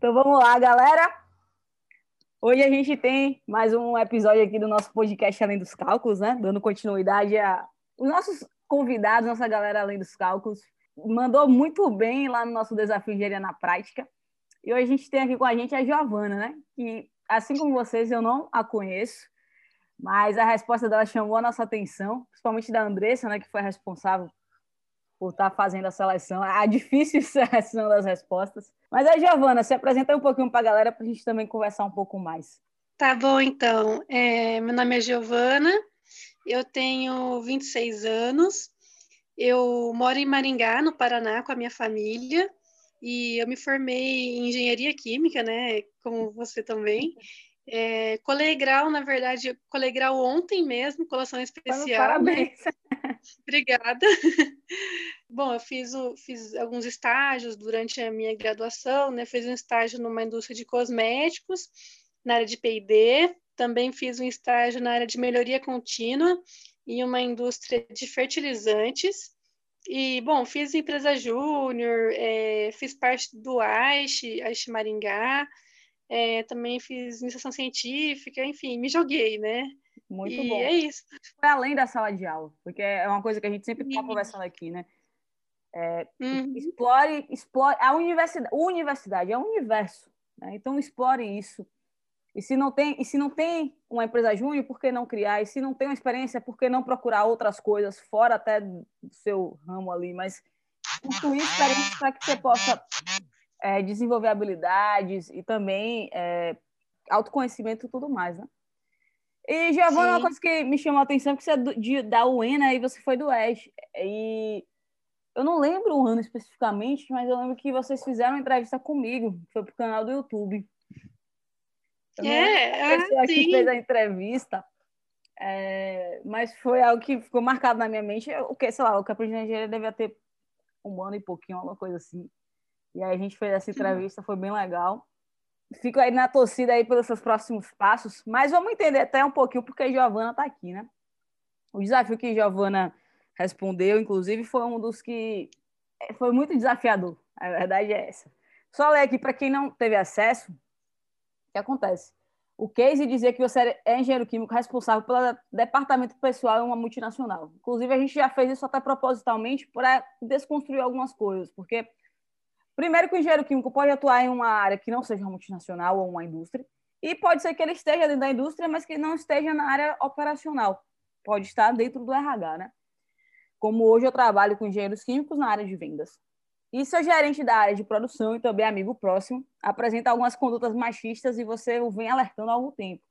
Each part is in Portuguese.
Então vamos lá, galera. Hoje a gente tem mais um episódio aqui do nosso podcast Além dos Cálculos, né? Dando continuidade a os nossos convidados, nossa galera Além dos Cálculos, mandou muito bem lá no nosso desafio Engenharia na Prática. E hoje a gente tem aqui com a gente a Giovana, né? Que, assim como vocês, eu não a conheço, mas a resposta dela chamou a nossa atenção, principalmente da Andressa, né? Que foi responsável por estar tá fazendo a seleção, a difícil seleção das respostas. Mas a Giovana, se apresenta um pouquinho para a galera para a gente também conversar um pouco mais. Tá bom, então. É, meu nome é Giovana, eu tenho 26 anos, eu moro em Maringá, no Paraná, com a minha família, e eu me formei em engenharia química, né? Como você também. É, colegrau, na verdade, colegrau ontem mesmo, colação especial. Parabéns! Obrigada. Bom, eu fiz, o, fiz alguns estágios durante a minha graduação, né? Fiz um estágio numa indústria de cosméticos, na área de P&D, também fiz um estágio na área de melhoria contínua em uma indústria de fertilizantes. E, bom, fiz empresa júnior, é, fiz parte do AISH, AISH Maringá, é, também fiz iniciação científica, enfim, me joguei, né? Muito e bom. é isso. Foi além da sala de aula, porque é uma coisa que a gente sempre está conversando aqui, né? É, uhum. Explore, explore a universidade, a universidade é um universo, né? então explore isso. E se não tem, e se não tem uma empresa júnior, por que não criar? E se não tem uma experiência, por que não procurar outras coisas fora até do seu ramo ali, mas incluir experiências para que você possa é, desenvolver habilidades e também é, autoconhecimento e tudo mais, né? E, Giovana, uma coisa que me chamou a atenção é que você é do, de, da UENA e você foi do ES. E eu não lembro o ano especificamente, mas eu lembro que vocês fizeram uma entrevista comigo, foi pro canal do YouTube. Eu é, a pessoa ah, que fez a entrevista, é, mas foi algo que ficou marcado na minha mente. O que, sei lá, o Capricho de Engenharia devia ter um ano e pouquinho, alguma coisa assim. E aí a gente fez essa entrevista, foi bem legal. Fico aí na torcida aí pelos seus próximos passos, mas vamos entender até um pouquinho porque a Giovana está aqui, né? O desafio que a Giovana respondeu, inclusive, foi um dos que é, foi muito desafiador. A verdade é essa. Só ler aqui para quem não teve acesso, o que acontece? O case dizia que você é engenheiro químico responsável pelo departamento pessoal em uma multinacional. Inclusive, a gente já fez isso até propositalmente para desconstruir algumas coisas, porque Primeiro que o engenheiro químico pode atuar em uma área que não seja uma multinacional ou uma indústria, e pode ser que ele esteja dentro da indústria, mas que não esteja na área operacional. Pode estar dentro do RH, né? Como hoje eu trabalho com engenheiros químicos na área de vendas. E seu gerente da área de produção e também amigo próximo apresenta algumas condutas machistas e você o vem alertando há algum tempo.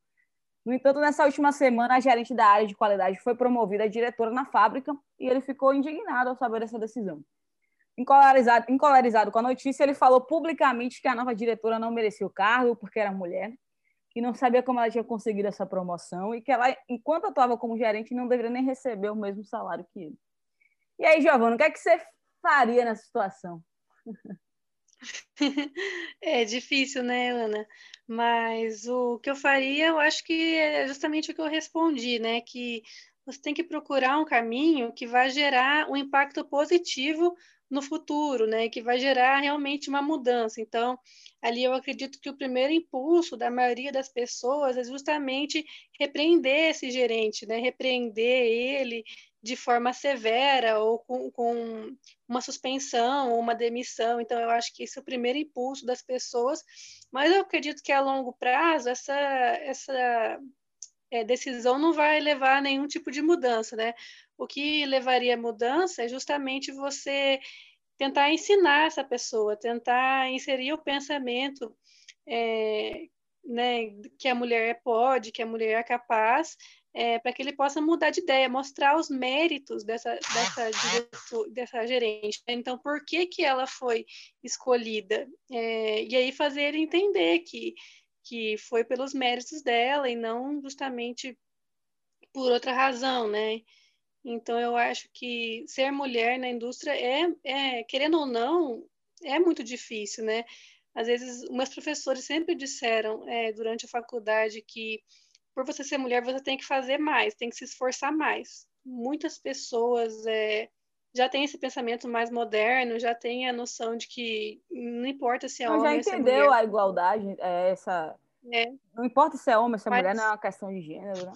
No entanto, nessa última semana, a gerente da área de qualidade foi promovida a diretora na fábrica e ele ficou indignado ao saber essa decisão. Encolarizado, encolarizado com a notícia, ele falou publicamente que a nova diretora não merecia o cargo porque era mulher, que não sabia como ela tinha conseguido essa promoção e que ela, enquanto atuava como gerente, não deveria nem receber o mesmo salário que ele. E aí, Giovana, o que é que você faria nessa situação? É difícil, né, Ana? Mas o que eu faria, eu acho que é justamente o que eu respondi, né? Que você tem que procurar um caminho que vai gerar um impacto positivo no futuro, né, que vai gerar realmente uma mudança. Então, ali eu acredito que o primeiro impulso da maioria das pessoas é justamente repreender esse gerente, né, repreender ele de forma severa ou com, com uma suspensão ou uma demissão. Então, eu acho que esse é o primeiro impulso das pessoas, mas eu acredito que a longo prazo essa, essa é, decisão não vai levar a nenhum tipo de mudança, né? O que levaria a mudança é justamente você tentar ensinar essa pessoa, tentar inserir o pensamento é, né, que a mulher pode, que a mulher é capaz, é, para que ele possa mudar de ideia, mostrar os méritos dessa, dessa, dessa gerente. Então, por que, que ela foi escolhida? É, e aí fazer ele entender que, que foi pelos méritos dela e não justamente por outra razão, né? Então, eu acho que ser mulher na indústria é, é, querendo ou não, é muito difícil, né? Às vezes, meus professores sempre disseram é, durante a faculdade que por você ser mulher, você tem que fazer mais, tem que se esforçar mais. Muitas pessoas é, já tem esse pensamento mais moderno, já tem a noção de que não importa se é homem ou se é mulher. Já entendeu a igualdade, é, essa... É. Não importa se é homem ou se é mas... mulher, não é uma questão de gênero, né?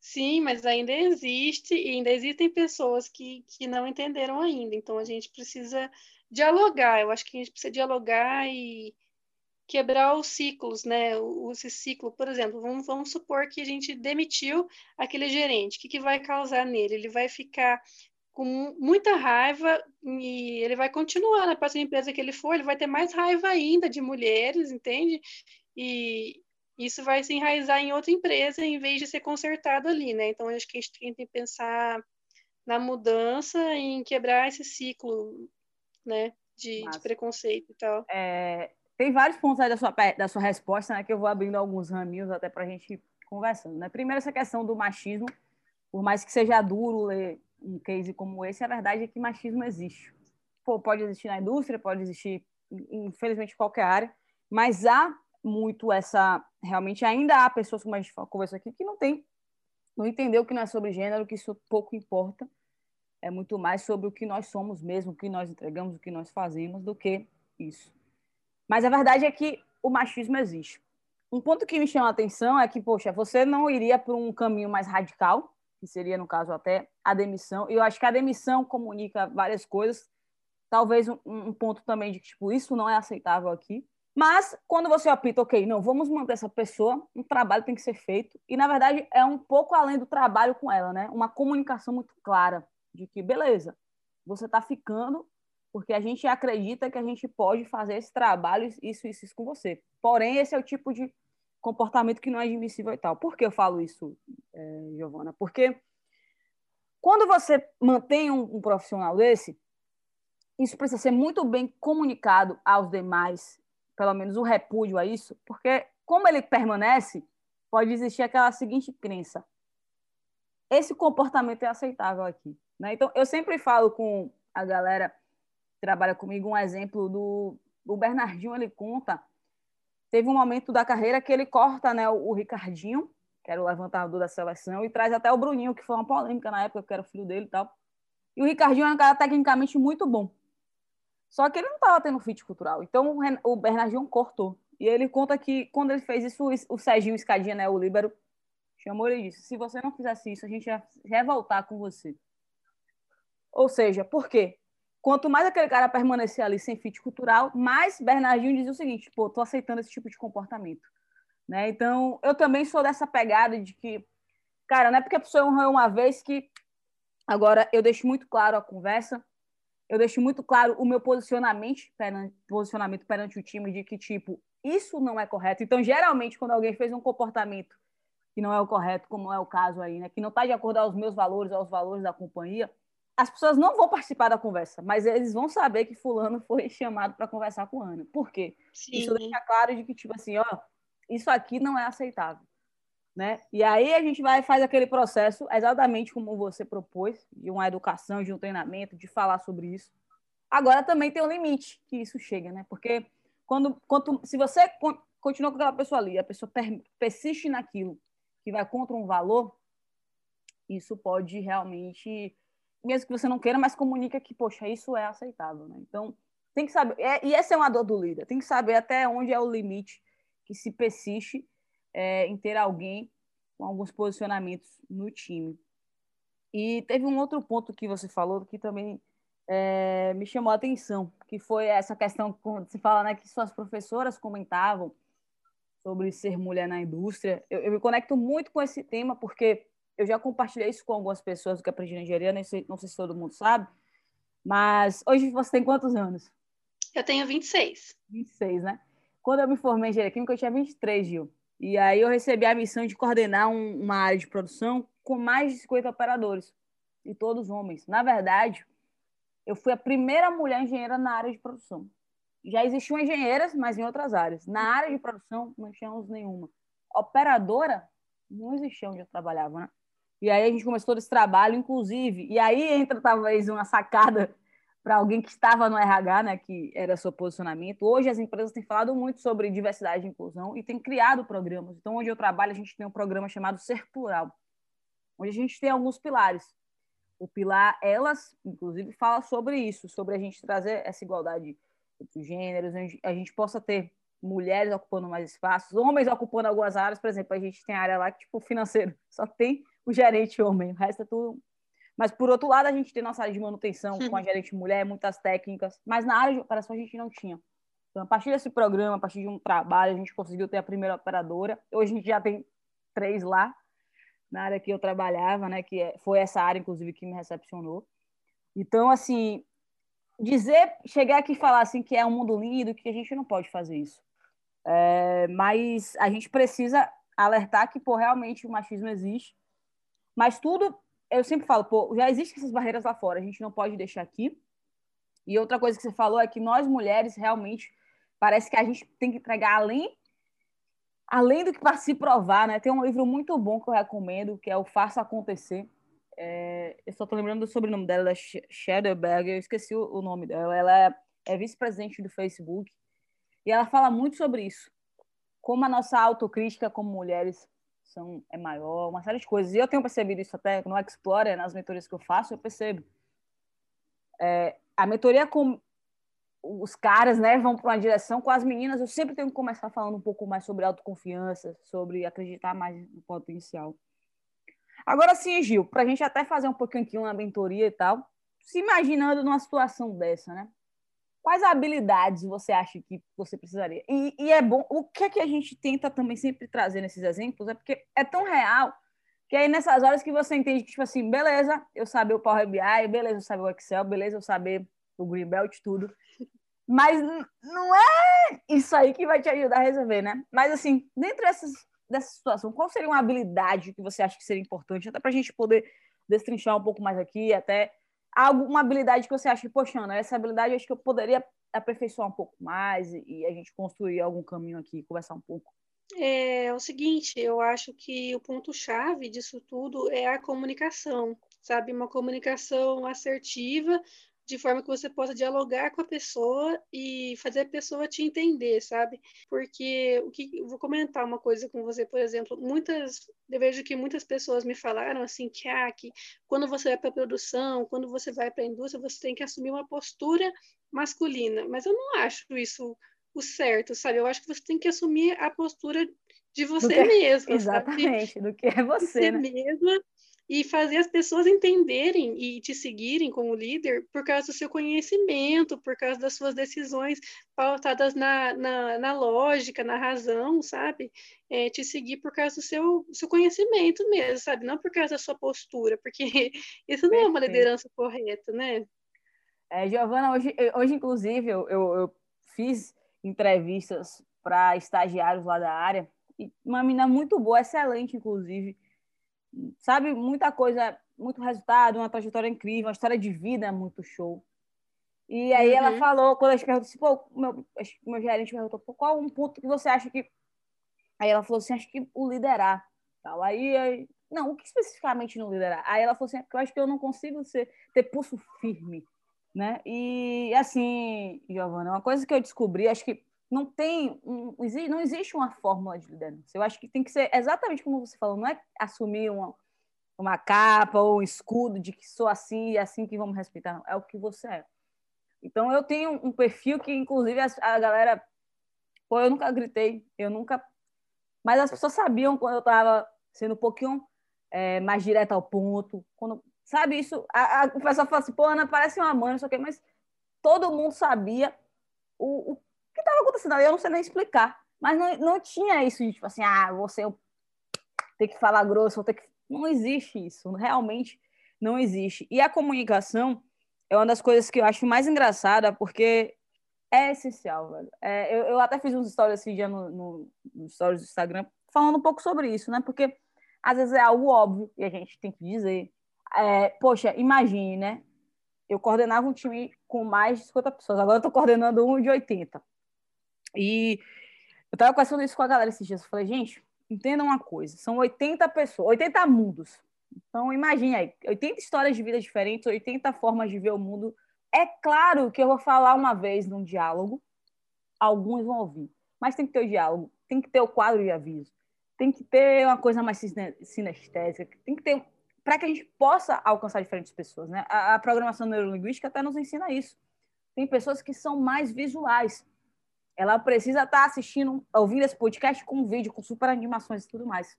Sim, mas ainda existe, e ainda existem pessoas que, que não entenderam ainda. Então a gente precisa dialogar. Eu acho que a gente precisa dialogar e quebrar os ciclos, né? Esse ciclo, por exemplo, vamos, vamos supor que a gente demitiu aquele gerente. O que, que vai causar nele? Ele vai ficar com muita raiva e ele vai continuar na próxima empresa que ele for, ele vai ter mais raiva ainda de mulheres, entende? E isso vai se enraizar em outra empresa em vez de ser consertado ali, né? Então, acho que a gente tem que pensar na mudança e em quebrar esse ciclo, né? De, de preconceito e tal. É, tem vários pontos aí da sua, da sua resposta, né? Que eu vou abrindo alguns raminhos até para a gente conversando, né? Primeiro, essa questão do machismo. Por mais que seja duro ler um case como esse, a verdade é que machismo existe. Pô, pode existir na indústria, pode existir, infelizmente, em qualquer área, mas há muito essa. Realmente, ainda há pessoas, como a gente conversou aqui, que não tem, não entendeu que não é sobre gênero, que isso pouco importa. É muito mais sobre o que nós somos mesmo, o que nós entregamos, o que nós fazemos, do que isso. Mas a verdade é que o machismo existe. Um ponto que me chama a atenção é que, poxa, você não iria para um caminho mais radical, que seria, no caso, até a demissão. E eu acho que a demissão comunica várias coisas. Talvez um, um ponto também de que, tipo, isso não é aceitável aqui. Mas quando você apita, ok, não, vamos manter essa pessoa, um trabalho tem que ser feito. E na verdade é um pouco além do trabalho com ela, né? Uma comunicação muito clara de que, beleza, você está ficando porque a gente acredita que a gente pode fazer esse trabalho, isso, isso, isso com você. Porém, esse é o tipo de comportamento que não é admissível e tal. Por que eu falo isso, é, Giovana? Porque quando você mantém um, um profissional desse, isso precisa ser muito bem comunicado aos demais pelo menos o repúdio a isso, porque como ele permanece, pode existir aquela seguinte crença: esse comportamento é aceitável aqui. Né? Então, eu sempre falo com a galera trabalha comigo um exemplo do, do Bernardinho, ele conta. Teve um momento da carreira que ele corta né, o, o Ricardinho, que era o levantador da seleção, e traz até o Bruninho, que foi uma polêmica na época, que era o filho dele e tal. E o Ricardinho é um cara tecnicamente muito bom. Só que ele não estava tendo fit cultural. Então o Bernardinho cortou. E ele conta que quando ele fez isso, o Serginho Escadinha, né, o Líbero, chamou ele e disse: se você não fizesse isso, a gente ia revoltar com você. Ou seja, por quê? Quanto mais aquele cara permanecer ali sem fit cultural, mais Bernardinho dizia o seguinte: pô, tô aceitando esse tipo de comportamento. Né? Então, eu também sou dessa pegada de que, cara, não é porque a pessoa errou uma vez que. Agora, eu deixo muito claro a conversa eu deixo muito claro o meu posicionamento perante, posicionamento perante o time de que, tipo, isso não é correto. Então, geralmente, quando alguém fez um comportamento que não é o correto, como é o caso aí, né, que não está de acordo aos meus valores, aos valores da companhia, as pessoas não vão participar da conversa, mas eles vão saber que fulano foi chamado para conversar com Ana. Por quê? Sim. Isso deixa claro de que, tipo assim, ó, isso aqui não é aceitável né? E aí a gente vai faz aquele processo exatamente como você propôs, de uma educação, de um treinamento, de falar sobre isso. Agora também tem um limite que isso chega, né? Porque quando, quando se você continua com aquela pessoa ali, a pessoa persiste naquilo que vai contra um valor, isso pode realmente, mesmo que você não queira, mas comunica que, poxa, isso é aceitável, né? Então, tem que saber, é, e essa é uma dor do líder, tem que saber até onde é o limite que se persiste é, em ter alguém com alguns posicionamentos no time. E teve um outro ponto que você falou que também é, me chamou a atenção, que foi essa questão quando se fala né, que suas professoras comentavam sobre ser mulher na indústria. Eu, eu, me conecto muito com esse tema porque eu já compartilhei isso com algumas pessoas que aprendi na engenharia, não sei, não sei se todo mundo sabe, mas hoje você tem quantos anos? Eu tenho 26. 26, né? Quando eu me formei em engenharia química, eu tinha 23, Gil. E aí eu recebi a missão de coordenar um, uma área de produção com mais de 50 operadores, e todos homens. Na verdade, eu fui a primeira mulher engenheira na área de produção. Já existiam engenheiras, mas em outras áreas. Na área de produção, não tínhamos nenhuma. Operadora, não existia onde eu trabalhava, né? E aí a gente começou esse trabalho, inclusive, e aí entra talvez uma sacada para alguém que estava no RH, né, que era seu posicionamento. Hoje as empresas têm falado muito sobre diversidade e inclusão e têm criado programas. Então, onde eu trabalho, a gente tem um programa chamado Ser Plural, onde a gente tem alguns pilares. o Pilar, elas, inclusive, fala sobre isso, sobre a gente trazer essa igualdade entre os gêneros, a gente possa ter mulheres ocupando mais espaços, homens ocupando algumas áreas, por exemplo, a gente tem área lá que, tipo, financeiro, só tem o gerente homem, o resto é tudo. Mas, por outro lado, a gente tem nossa área de manutenção com a gerente mulher, muitas técnicas, mas na área de operação a gente não tinha. Então, a partir desse programa, a partir de um trabalho, a gente conseguiu ter a primeira operadora. Hoje a gente já tem três lá, na área que eu trabalhava, né? Que é, foi essa área, inclusive, que me recepcionou. Então, assim, dizer, chegar aqui e falar assim que é um mundo lindo, que a gente não pode fazer isso. É, mas a gente precisa alertar que, pô, realmente o machismo existe. Mas tudo, eu sempre falo, pô, já existem essas barreiras lá fora, a gente não pode deixar aqui. E outra coisa que você falou é que nós mulheres realmente parece que a gente tem que entregar além além do que para se provar, né? Tem um livro muito bom que eu recomendo, que é o Faça Acontecer. É, eu só estou lembrando do sobrenome dela, Schederberg, eu esqueci o, nome dela. Ela é, é vice-presidente do Facebook e ela fala muito sobre isso. Como a nossa autocrítica como mulheres são, é maior, uma série de coisas. E eu tenho percebido isso até no Explorer, nas mentorias que eu faço, eu percebo. É, a mentoria com, os caras né, vão para uma direção com as meninas, eu sempre tenho que começar falando um pouco mais sobre autoconfiança, sobre acreditar mais no potencial. Agora sim, Gil, para a gente até fazer um pouquinho aqui uma mentoria e tal, se imaginando numa situação dessa, né? Quais habilidades você acha que você precisaria? E, e, é bom, o que é que a gente tenta também sempre trazer nesses exemplos é porque é tão real que aí nessas horas que você entende que, tipo assim, beleza, eu saber o Power BI, beleza, eu saber o Excel, beleza, eu saber o Greenbelt, tudo. Mas não é isso aí que vai te ajudar a resolver, né? Mas, assim, dentro dessas, dessa situação, qual seria uma habilidade que você acha que seria importante, até para a gente poder destrinchar um pouco mais aqui, até alguma habilidade que você acha poxa, Ana, essa habilidade acho que eu poderia aperfeiçoar um pouco mais e, e a gente construir algum caminho aqui, conversar um pouco. É, é o seguinte, eu acho que o ponto-chave disso tudo é a comunicação, sabe? Uma comunicação assertiva, de forma que você possa dialogar com a pessoa e fazer a pessoa te entender, sabe? Porque o que vou comentar uma coisa com você, por exemplo, muitas eu vejo que muitas pessoas me falaram assim que, ah, que quando você vai para a produção, quando você vai para a indústria, você tem que assumir uma postura masculina, mas eu não acho isso o certo, sabe? Eu acho que você tem que assumir a postura de você que, mesma, exatamente, sabe? do que é você, você né? mesma e fazer as pessoas entenderem e te seguirem como líder por causa do seu conhecimento, por causa das suas decisões pautadas na, na, na lógica, na razão, sabe? É, te seguir por causa do seu, seu conhecimento mesmo, sabe? Não por causa da sua postura, porque isso não Perfeito. é uma liderança correta, né? É, Giovana, hoje, hoje inclusive, eu, eu, eu fiz entrevistas para estagiários lá da área, e uma menina muito boa, excelente, inclusive, sabe, muita coisa, muito resultado, uma trajetória incrível, uma história de vida muito show. E aí uhum. ela falou, quando a gente perguntou assim, pô, meu, meu gerente perguntou, pô, qual um ponto que você acha que... Aí ela falou assim, acho que o liderar. Tal. Aí, aí, não, o que especificamente não liderar? Aí ela falou assim, é eu acho que eu não consigo ser, ter pulso firme, né? E, assim, Giovana, uma coisa que eu descobri, acho que não tem, um, não existe uma fórmula de liderança. Eu acho que tem que ser exatamente como você falou, não é assumir uma, uma capa ou um escudo de que sou assim e é assim que vamos respeitar, não. É o que você é. Então eu tenho um perfil que, inclusive, a, a galera. Pô, eu nunca gritei, eu nunca. Mas as pessoas sabiam quando eu estava sendo um pouquinho é, mais direto ao ponto. Quando, sabe isso? A, a, o pessoal fala assim, pô, Ana, parece uma mãe, não sei o quê, mas todo mundo sabia o, o estava acontecendo ali, eu não sei nem explicar. Mas não, não tinha isso de, tipo assim, ah, você tem que falar grosso, vou ter que... Não existe isso, realmente não existe. E a comunicação é uma das coisas que eu acho mais engraçada, porque é essencial, velho. É, eu, eu até fiz uns stories esse dia no, no, no stories do Instagram, falando um pouco sobre isso, né? Porque às vezes é algo óbvio e a gente tem que dizer. É, poxa, imagine, né? Eu coordenava um time com mais de 50 pessoas, agora eu estou coordenando um de 80. E eu estava conversando isso com a galera esses dias. Eu falei, gente, entendam uma coisa: são 80 pessoas, 80 mundos. Então, imagine aí, 80 histórias de vida diferentes, 80 formas de ver o mundo. É claro que eu vou falar uma vez num diálogo, alguns vão ouvir, mas tem que ter o diálogo, tem que ter o quadro de aviso, tem que ter uma coisa mais sinestésica, tem que ter para que a gente possa alcançar diferentes pessoas. Né? A, a, programação neurolinguística até nos ensina isso. Tem pessoas que são mais visuais. Ela precisa estar tá assistindo, ouvindo esse podcast com vídeo, com super animações e tudo mais.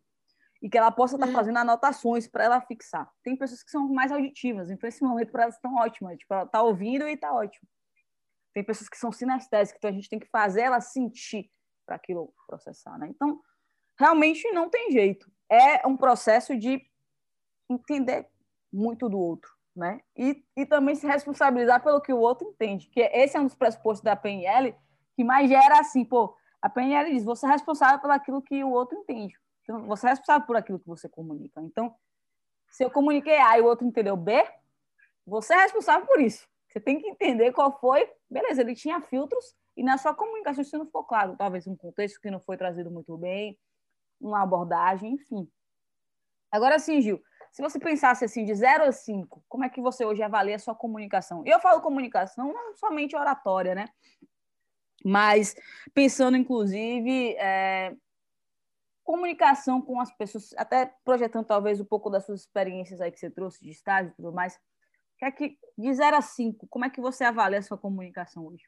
E que ela possa estar tá fazendo anotações para ela fixar. Tem pessoas que são mais auditivas, então esse momento para elas estão ótimas. Tipo, ela está ouvindo e está ótimo. Tem pessoas que são sinestésicas, então a gente tem que fazer ela sentir para aquilo processar. Né? Então, realmente não tem jeito. É um processo de entender muito do outro, né? E, e também se responsabilizar pelo que o outro entende, que esse é um dos pressupostos da PNL que mais gera assim, pô, a PNL diz, você é responsável por aquilo que o outro entende. Então, você é responsável por aquilo que você comunica. Então, se eu comuniquei A e o outro entendeu B, você é responsável por isso. Você tem que entender qual foi. Beleza, ele tinha filtros e na sua comunicação isso não ficou claro. Talvez um contexto que não foi trazido muito bem, uma abordagem, enfim. Agora sim, Gil, se você pensasse assim, de 0 a 5, como é que você hoje avalia a sua comunicação? E eu falo comunicação não somente oratória, né? Mas pensando, inclusive, é, comunicação com as pessoas, até projetando talvez um pouco das suas experiências aí que você trouxe de estágio e tudo mais. Que é que, de 0 a 5, como é que você avalia a sua comunicação hoje?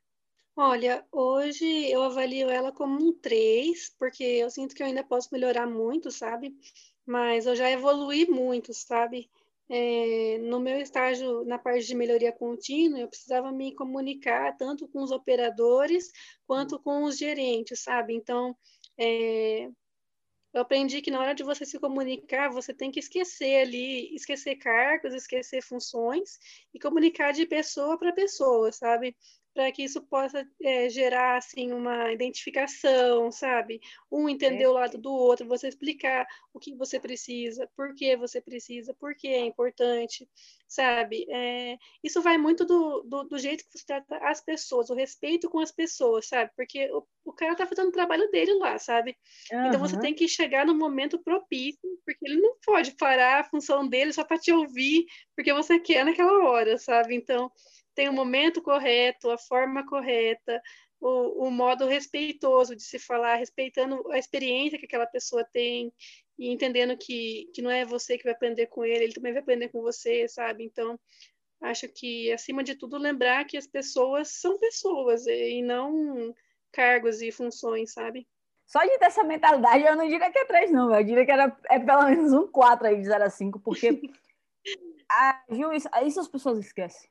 Olha, hoje eu avalio ela como um 3, porque eu sinto que eu ainda posso melhorar muito, sabe? mas eu já evolui muito, sabe? É, no meu estágio na parte de melhoria contínua, eu precisava me comunicar tanto com os operadores quanto com os gerentes, sabe? Então, é, eu aprendi que na hora de você se comunicar, você tem que esquecer ali, esquecer cargos, esquecer funções e comunicar de pessoa para pessoa, sabe? Para que isso possa é, gerar assim uma identificação, sabe? Um entender é. o lado do outro, você explicar o que você precisa, por que você precisa, por que é importante, sabe? É, isso vai muito do, do, do, jeito que você trata as pessoas, o respeito com as pessoas, sabe? Porque o, o cara tá fazendo o trabalho dele lá, sabe? Uhum. Então você tem que chegar no momento propício, porque ele não pode parar a função dele só para te ouvir, porque você quer naquela hora, sabe? Então tem o momento correto, a forma correta, o, o, modo respeitoso de se falar, respeitando a experiência que aquela pessoa tem e entendendo que, que não é você que vai aprender com ele, ele também vai aprender com você, sabe? Então, acho que, acima de tudo, lembrar que as pessoas são pessoas e não cargos e funções, sabe? Só de ter essa mentalidade, eu não diria que é três, não, eu diria que era, é pelo menos um quatro aí de 0 a 5, porque a, isso, isso as pessoas esquecem.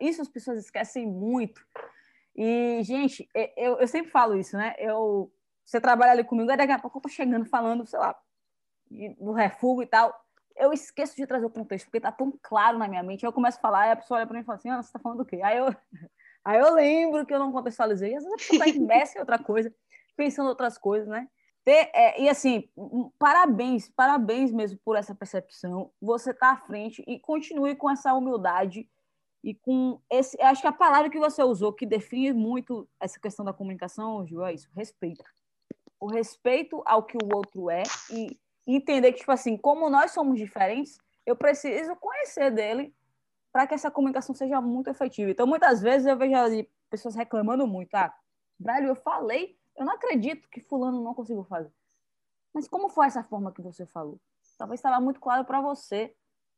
Isso, as pessoas esquecem muito. E, gente, eu, eu sempre falo isso, né? Eu, você trabalha ali comigo, aí daqui a pouco eu tô chegando falando, sei lá, do refúgio e tal. Eu esqueço de trazer o contexto, porque tá tão claro na minha mente. Eu começo a falar, e a pessoa olha para mim e fala assim: ah, você tá falando do quê? Aí eu, aí eu lembro que eu não contextualizei. Às vezes a pessoa tá imersa em outra coisa, pensando em outras coisas, né? É, e assim, parabéns, parabéns mesmo por essa percepção. Você tá à frente e continue com essa humildade e com esse, acho que a palavra que você usou que define muito essa questão da comunicação, Gil, é isso, respeito. O respeito ao que o outro é e entender que tipo assim, como nós somos diferentes, eu preciso conhecer dele para que essa comunicação seja muito efetiva. Então, muitas vezes eu vejo pessoas reclamando muito, ah, velho, eu falei, eu não acredito que fulano não conseguiu fazer. Mas como foi essa forma que você falou? Talvez estava muito claro para você,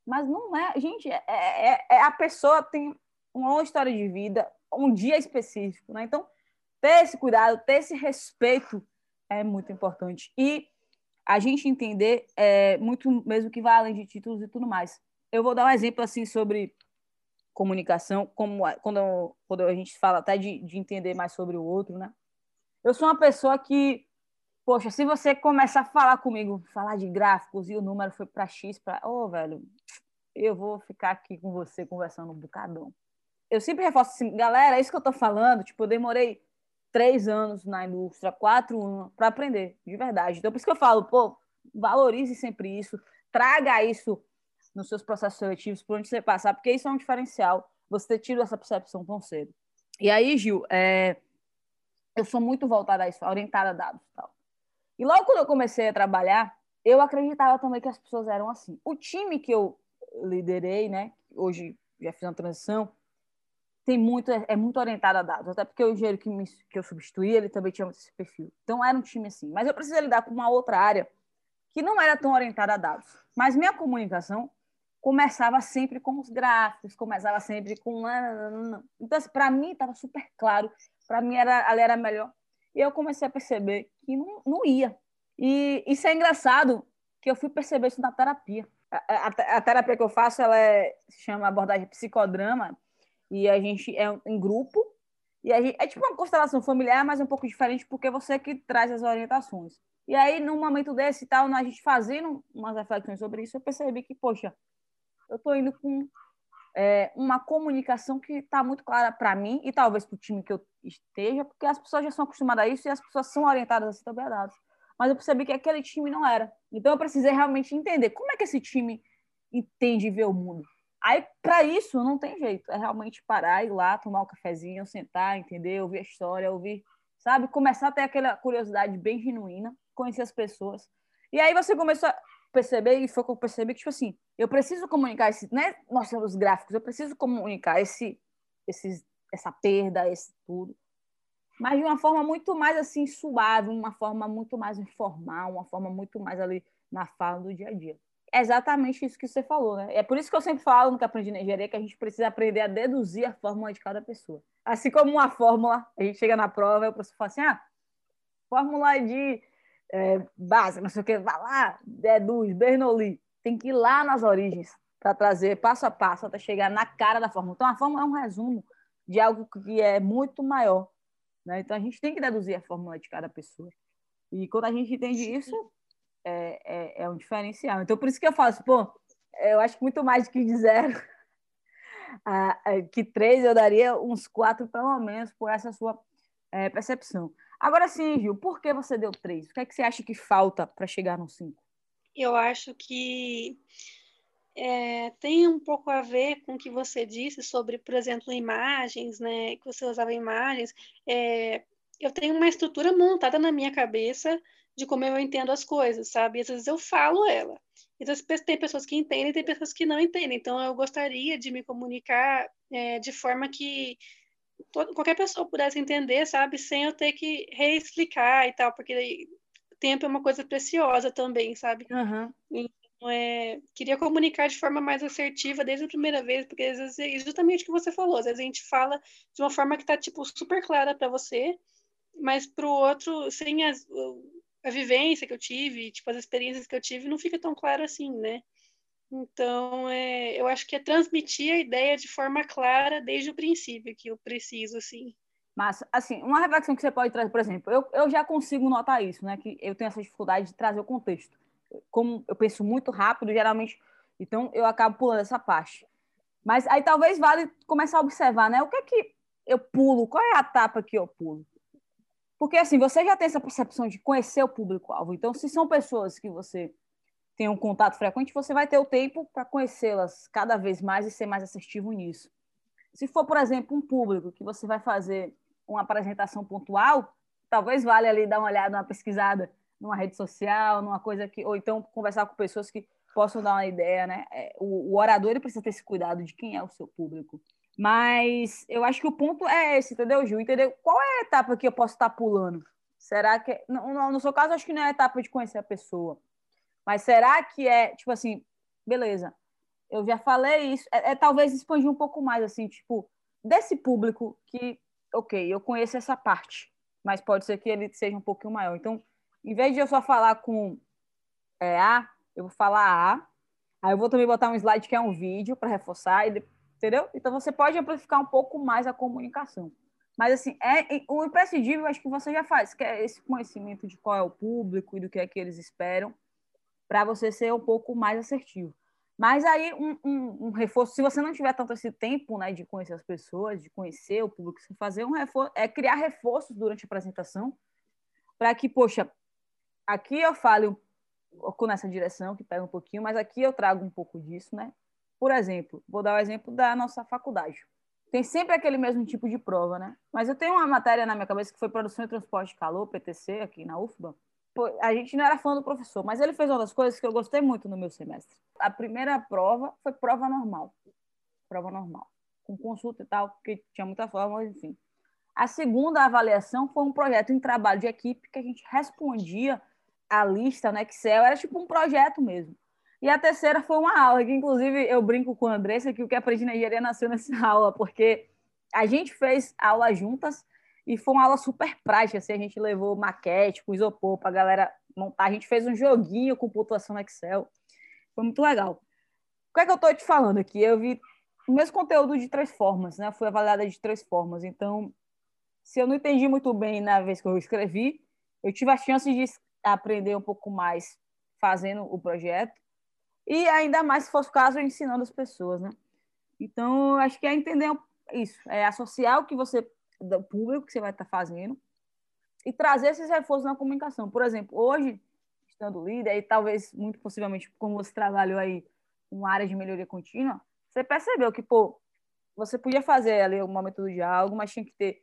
mas não é, gente, é, é, é, a pessoa tem uma história de vida, um dia específico, né? Então, ter esse cuidado, ter esse respeito é muito importante. E a gente entender é muito mesmo que vai além de títulos e tudo mais. Eu vou dar um exemplo assim sobre comunicação, como quando, quando a gente fala até de, de entender mais sobre o outro, né? Eu sou uma pessoa que, poxa, se você começar a falar comigo, falar de gráficos e o número foi para X, para, ô, oh, velho, eu vou ficar aqui com você conversando um bocadão. Eu sempre reforço assim, galera, é isso que eu tô falando. Tipo, eu demorei três anos na indústria, quatro anos para aprender, de verdade. Então, por isso que eu falo, pô, valorize sempre isso, traga isso nos seus processos seletivos, por onde você passar, porque isso é um diferencial, você tido essa percepção tão cedo. E aí, Gil, é, eu sou muito voltada a isso, orientada a dados tal. E logo quando eu comecei a trabalhar, eu acreditava também que as pessoas eram assim. O time que eu liderei, né? Hoje já fiz uma transição, tem muito, é, é muito orientado a dados, até porque o engenheiro que, me, que eu substituí, ele também tinha esse perfil. Então era um time assim. Mas eu precisei lidar com uma outra área que não era tão orientada a dados. Mas minha comunicação começava sempre com os gráficos, começava sempre com. Então, assim, para mim, estava super claro, para mim era, ali era melhor. E eu comecei a perceber que não, não ia. E isso é engraçado, que eu fui perceber isso na terapia. A, a, a terapia que eu faço, ela é, se chama abordagem psicodrama, e a gente é em grupo, e a gente, é tipo uma constelação familiar, mas um pouco diferente, porque você é que traz as orientações. E aí, num momento desse e tal, a gente fazendo umas reflexões sobre isso, eu percebi que, poxa, eu estou indo com é, uma comunicação que está muito clara para mim e talvez para o time que eu esteja, porque as pessoas já são acostumadas a isso e as pessoas são orientadas a ser verdade. Mas eu percebi que aquele time não era. Então eu precisei realmente entender como é que esse time entende e vê o mundo. Aí, para isso, não tem jeito. É realmente parar, ir lá, tomar um cafezinho, sentar, entender, ouvir a história, ouvir, sabe? Começar a ter aquela curiosidade bem genuína, conhecer as pessoas. E aí você começou perceber, e foi que eu percebi que, tipo assim, eu preciso comunicar esse, né? Mostrando os gráficos, eu preciso comunicar esse, esse, essa perda, esse tudo, mas de uma forma muito mais assim suave, uma forma muito mais informal, uma forma muito mais ali na fala do dia a dia. É exatamente isso que você falou, né? É por isso que eu sempre falo no que aprendi na engenharia que a gente precisa aprender a deduzir a fórmula de cada pessoa. Assim como uma fórmula, a gente chega na prova e o professor fala assim: ah, fórmula de é, base, não sei o que, vai lá, deduz, Bernoulli. Tem que ir lá nas origens para trazer passo a passo até chegar na cara da fórmula. Então, a fórmula é um resumo de algo que é muito maior. Né? Então, a gente tem que deduzir a fórmula de cada pessoa. E quando a gente entende isso, é, é, é um diferencial. Então, por isso que eu falo assim, pô, eu acho que muito mais do que de zero, que três, eu daria uns quatro, pelo menos, por essa sua é, percepção. Agora sim, Gil, por que você deu três? O que é que você acha que falta para chegar no cinco? Eu acho que é, tem um pouco a ver com o que você disse sobre, por exemplo, imagens, né? Que você usava imagens. É, eu tenho uma estrutura montada na minha cabeça de como eu entendo as coisas, sabe? E às vezes eu falo ela. Então, tem pessoas que entendem, tem pessoas que não entendem. Então, eu gostaria de me comunicar é, de forma que todo, qualquer pessoa pudesse entender, sabe? Sem eu ter que reexplicar e tal, porque tempo é uma coisa preciosa também, sabe? Uhum. Então, é, queria comunicar de forma mais assertiva desde a primeira vez, porque às vezes é justamente o que você falou, às vezes a gente fala de uma forma que tá, tipo, super clara para você, mas para o outro, sem as, a vivência que eu tive, tipo, as experiências que eu tive, não fica tão claro assim, né? Então, é, eu acho que é transmitir a ideia de forma clara desde o princípio que eu preciso, assim. Mas, assim, uma reflexão que você pode trazer, por exemplo, eu, eu já consigo notar isso, né? Que eu tenho essa dificuldade de trazer o contexto. Como eu penso muito rápido, geralmente, então eu acabo pulando essa parte. Mas aí talvez vale começar a observar, né? O que é que eu pulo? Qual é a etapa que eu pulo? Porque, assim, você já tem essa percepção de conhecer o público-alvo. Então, se são pessoas que você tem um contato frequente, você vai ter o tempo para conhecê-las cada vez mais e ser mais assertivo nisso. Se for, por exemplo, um público que você vai fazer uma apresentação pontual, talvez valha ali dar uma olhada, uma pesquisada numa rede social, numa coisa que, ou então conversar com pessoas que possam dar uma ideia, né? É, o, o orador ele precisa ter esse cuidado de quem é o seu público. Mas eu acho que o ponto é esse, entendeu, Gil? Entendeu? Qual é a etapa que eu posso estar pulando? Será que. No, no seu caso, acho que não é a etapa de conhecer a pessoa. Mas será que é, tipo assim, beleza, eu já falei isso, é, é, talvez expandir um pouco mais, assim, tipo, desse público que, ok, eu conheço essa parte, mas pode ser que ele seja um pouquinho maior. Então, em vez de eu só falar com é, A, eu vou falar A, aí eu vou também botar um slide que é um vídeo para reforçar, entendeu? Então, você pode amplificar um pouco mais a comunicação. Mas, assim, é, o imprescindível, acho que você já faz, que é esse conhecimento de qual é o público e do que é que eles esperam para você ser um pouco mais assertivo. Mas aí, um, um, um, reforço, se você não tiver tanto esse tempo né, de conhecer as pessoas, de conhecer o público, fazer um reforço, é criar reforços durante a apresentação, para que, poxa, aqui eu um pouco nessa direção, que pega um pouquinho, mas aqui eu trago um pouco disso, né? Por exemplo, vou dar o um exemplo da nossa faculdade. Tem sempre aquele mesmo tipo de prova, né? Mas eu tenho uma matéria na minha cabeça que foi Produção e Transporte de Calor, PTC, aqui na UFBA, a gente não era fã do professor, mas ele fez uma das coisas que eu gostei muito no meu semestre. A primeira prova foi prova normal. Prova normal. Com consulta e tal, porque tinha muita forma, enfim. A segunda avaliação foi um projeto em trabalho de equipe que a gente respondia a lista no Excel, era tipo um projeto mesmo. E a terceira foi uma aula, que inclusive eu brinco com a Andressa que o que aprendi na engenharia nasceu nessa aula, porque a gente fez aula juntas e foi uma aula super prática. Assim, a gente levou maquete com isopor para a galera montar. A gente fez um joguinho com pontuação no Excel. Foi muito legal. O que é que eu estou te falando aqui? Eu vi o mesmo conteúdo de três formas, né? Fui avaliada de três formas. Então, se eu não entendi muito bem na vez que eu escrevi, eu tive a chance de aprender um pouco mais fazendo o projeto e ainda mais se fosse o caso ensinando as pessoas, né? Então, acho que é entender isso, é associar o que você do público que você vai estar fazendo e trazer esses reforços na comunicação. Por exemplo, hoje, estando líder, e talvez, muito possivelmente, como você trabalhou aí uma área de melhoria contínua, você percebeu que, pô, você podia fazer ali uma metodologia algo, mas tinha que ter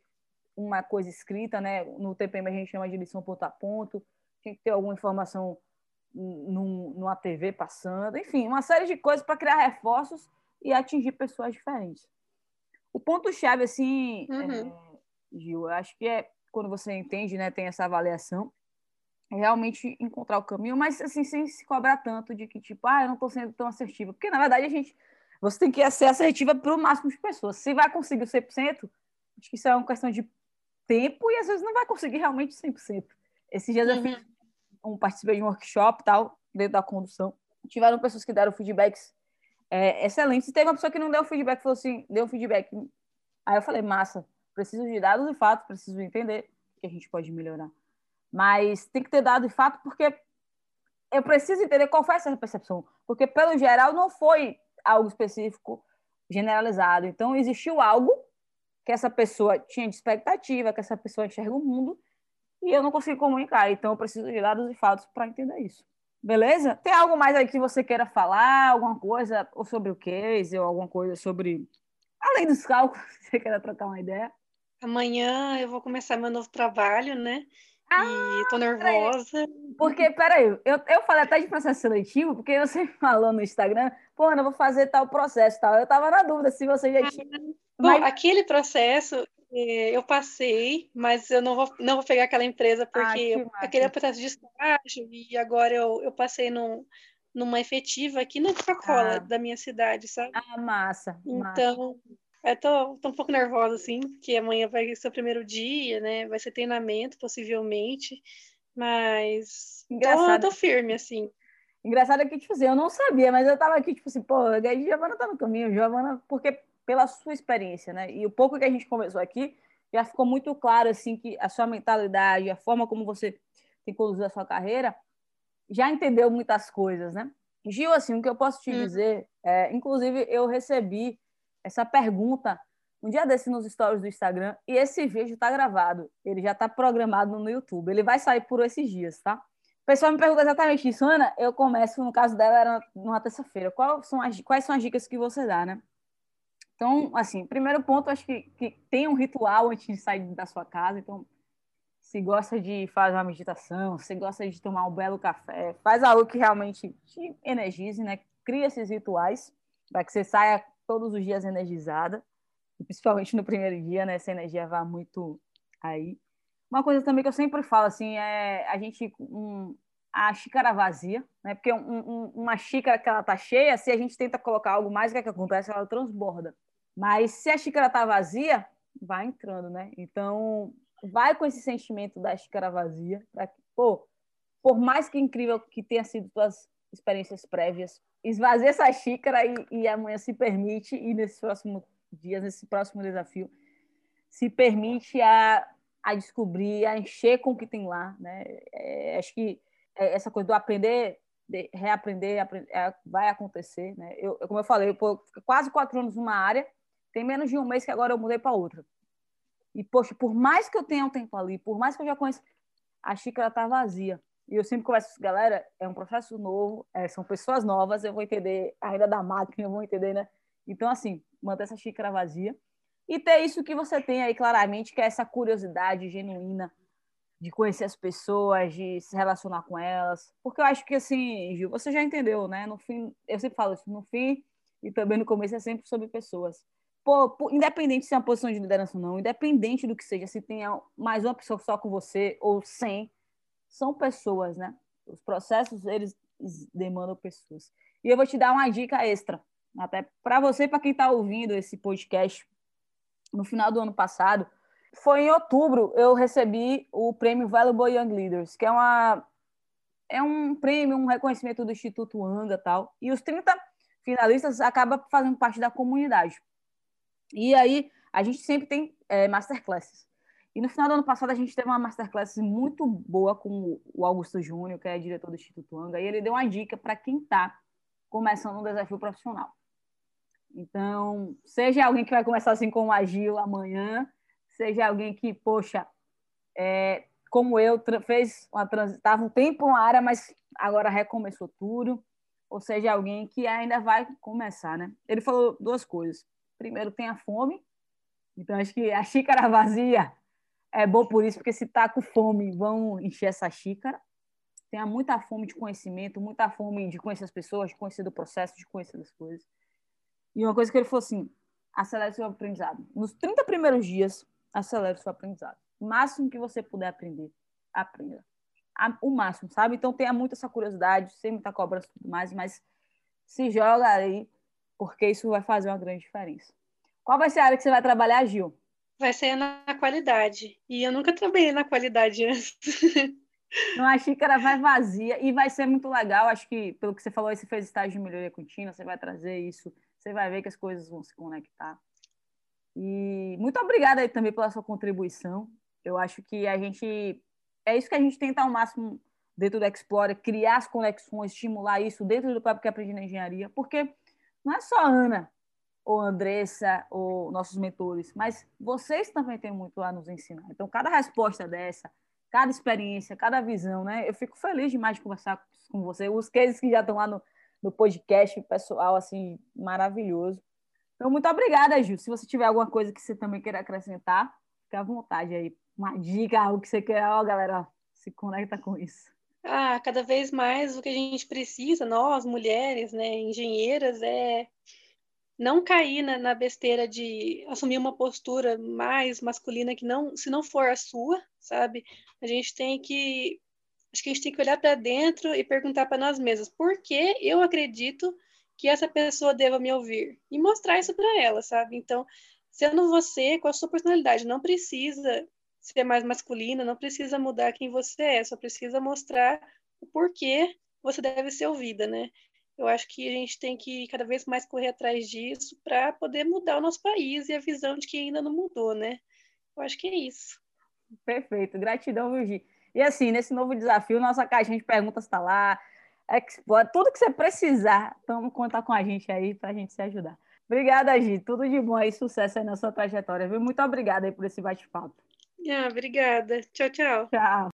uma coisa escrita, né? No TPM a gente chama de lição ponto a ponto, tinha que ter alguma informação num, numa TV passando, enfim, uma série de coisas para criar reforços e atingir pessoas diferentes. O ponto-chave, assim, uhum. é, Gil, eu acho que é quando você entende, né, tem essa avaliação, é realmente encontrar o caminho, mas assim, sem se cobrar tanto de que, tipo, ah, eu não estou sendo tão assertiva. Porque, na verdade, a gente, você tem que ser assertiva para o máximo de pessoas. Se vai conseguir o 100%, acho que isso é uma questão de tempo e às vezes não vai conseguir realmente 100%. Esses dias uhum. eu fiz um, participei de um workshop tal, dentro da condução. Tiveram pessoas que deram feedbacks é, excelentes. E teve uma pessoa que não deu feedback, falou assim, deu feedback. Aí eu falei, massa, preciso de dados e fatos, preciso entender que a gente pode melhorar. Mas tem que ter dado e fato porque eu preciso entender qual foi essa percepção. Porque, pelo geral, não foi algo específico, generalizado. Então, existiu algo que essa pessoa tinha de expectativa, que essa pessoa enxerga o mundo, e eu não consigo comunicar. Então, eu preciso de dados e fatos para entender isso. Beleza? Tem algo mais aí que você queira falar? Alguma coisa ou sobre o case, ou alguma coisa sobre. Além dos cálculos, você queira trocar uma ideia? Amanhã eu vou começar meu novo trabalho, né? Ah, e tô nervosa. Porque, peraí, eu, eu falei até de processo seletivo, porque você falou no Instagram, pô, Ana, eu vou fazer tal processo tal. Eu tava na dúvida se você já tinha. Bom, mas... aquele processo é, eu passei, mas eu não vou, não vou pegar aquela empresa ah, porque ah, aquele processo de estágio e agora eu, eu passei num, numa efetiva aqui na Coca-Cola ah. da minha cidade, sabe? Ah, massa. Então, massa. Eu tô, tô um pouco nervosa, assim, porque amanhã vai ser o primeiro dia, né? Vai ser treinamento, possivelmente, mas Engraçado. Tô, tô firme, assim. Engraçado é que, tipo assim, eu não sabia, mas eu tava aqui, tipo assim, pô, a Giovana tá no caminho, Giovana, porque pela sua experiência, né? E o pouco que a gente conversou aqui já ficou muito claro assim que a sua mentalidade, a forma como você tem conduzido a sua carreira, já entendeu muitas coisas, né? Gil, assim, o que eu posso te hum. dizer, é, inclusive eu recebi essa pergunta um dia desse nos stories do Instagram e esse vídeo está gravado, ele já está programado no YouTube, ele vai sair por esses dias, tá? O pessoal me pergunta exatamente isso, Ana. Eu começo, no caso dela, era numa terça-feira. Quais são as, quais são as dicas que você dá, né? Então, assim, primeiro ponto, acho que, que tem um ritual antes de sair da sua casa. Então, se gosta de fazer uma meditação, se gosta de tomar um belo café, faz algo que realmente te energize, né? Cria esses rituais para que você saia todos os dias energizada, principalmente no primeiro dia, né? Essa energia vá muito aí. Uma coisa também que eu sempre falo, assim, é a gente... Um, a xícara vazia, né? Porque um, um, uma xícara que ela tá cheia, se a gente tenta colocar algo mais, o que, é que acontece? Ela transborda. Mas se a xícara está vazia, vai entrando, né? Então, vai com esse sentimento da xícara vazia, para que, pô, por mais que incrível que tenha sido suas experiências prévias, esvazie essa xícara e, e amanhã se permite, e nesses próximos dias, nesse próximo desafio, se permite a, a descobrir, a encher com o que tem lá, né? É, acho que é essa coisa do aprender, de reaprender, aprender, é, vai acontecer, né? Eu, como eu falei, eu quase quatro anos numa área, tem menos de um mês que agora eu mudei para outra. E, poxa, por mais que eu tenha um tempo ali, por mais que eu já conheça, a xícara tá vazia. E eu sempre converso galera, é um processo novo, é, são pessoas novas, eu vou entender ainda da máquina, eu vou entender, né? Então, assim, manter essa xícara vazia. E ter isso que você tem aí claramente, que é essa curiosidade genuína de conhecer as pessoas, de se relacionar com elas. Porque eu acho que, assim, Gil, você já entendeu, né? No fim, eu sempre falo isso, no fim e também no começo é sempre sobre pessoas pô, independente se é uma posição de liderança ou não, independente do que seja, se tem mais uma pessoa só com você ou sem, são pessoas, né? Os processos, eles demandam pessoas. E eu vou te dar uma dica extra, até para você para quem está ouvindo esse podcast. No final do ano passado, foi em outubro, eu recebi o prêmio Valuable Young Leaders, que é uma é um prêmio, um reconhecimento do Instituto Anga tal. E os 30 finalistas acabam fazendo parte da comunidade. E aí, a gente sempre tem é, masterclasses. E no final do ano passado, a gente teve uma masterclass muito boa com o Augusto Júnior, que é diretor do Instituto Anga, e ele deu uma dica para quem está começando um desafio profissional. Então, seja alguém que vai começar assim como a Gil amanhã, seja alguém que, poxa, é, como eu, fez uma estava um tempo na área, mas agora recomeçou tudo, ou seja, alguém que ainda vai começar, né? Ele falou duas coisas. Primeiro, tem a fome. Então, acho que a xícara vazia é bom por isso, porque se tá com fome, vão encher essa xícara. Tenha muita fome de conhecimento, muita fome de conhecer as pessoas, de conhecer do processo, de conhecer das coisas. E uma coisa que ele falou assim: acelere seu aprendizado. Nos 30 primeiros dias, acelere seu aprendizado. O máximo que você puder aprender, aprenda. O máximo, sabe? Então tenha muita essa curiosidade, sem muita cobrança e tudo mais, mas se joga aí, porque isso vai fazer uma grande diferença. Qual vai ser a área que você vai trabalhar, Gil? Vai ser na qualidade. E eu nunca trabalhei na qualidade antes. Não, a xícara vai vazia e vai ser muito legal. Acho que, pelo que você falou, você fez estágio de melhoria contínua, você vai trazer isso, você vai ver que as coisas vão se conectar. E muito obrigada aí também pela sua contribuição. Eu acho que a gente. É isso que a gente tenta ao máximo dentro do Explorer, criar as conexões, estimular isso dentro do próprio que aprendi na engenharia, porque não é só a Ana, ou Andressa, ou nossos mentores, mas vocês também têm muito a nos ensinar. Então, cada resposta dessa, cada experiência, cada visão, né? Eu fico feliz demais de conversar com você. Os cases que já estão lá no, no podcast, pessoal, assim, maravilhoso. Então, muito obrigada, Gil. Se você tiver alguma coisa que você também queira acrescentar, fique à vontade aí. Uma dica, algo que você queira, ó, galera, se conecta com isso. Ah, cada vez mais o que a gente precisa, nós, mulheres, né, engenheiras, é não cair na, na, besteira de assumir uma postura mais masculina que não, se não for a sua, sabe? A gente tem que, acho que a gente tem que olhar para dentro e perguntar para nós mesmos por que eu acredito que essa pessoa deva me ouvir e mostrar isso para ela, sabe? Então, sendo você com a sua personalidade, não precisa ser mais masculina, não precisa mudar quem você é, só precisa mostrar o porquê você deve ser ouvida, né? Eu acho que a gente tem que cada vez mais correr atrás disso para poder mudar o nosso país e a visão de que ainda não mudou, né? Eu acho que é isso. Perfeito, gratidão, Virgi. E assim, nesse novo desafio, nossa caixinha de perguntas está lá, Explore, tudo que você precisar, vamos contar com a gente aí para a gente se ajudar. Obrigada, Gi. Tudo de bom aí, sucesso aí na sua trajetória, viu? Muito obrigada aí por esse bate-papo. Ah, obrigada. Tchau, tchau. Tchau.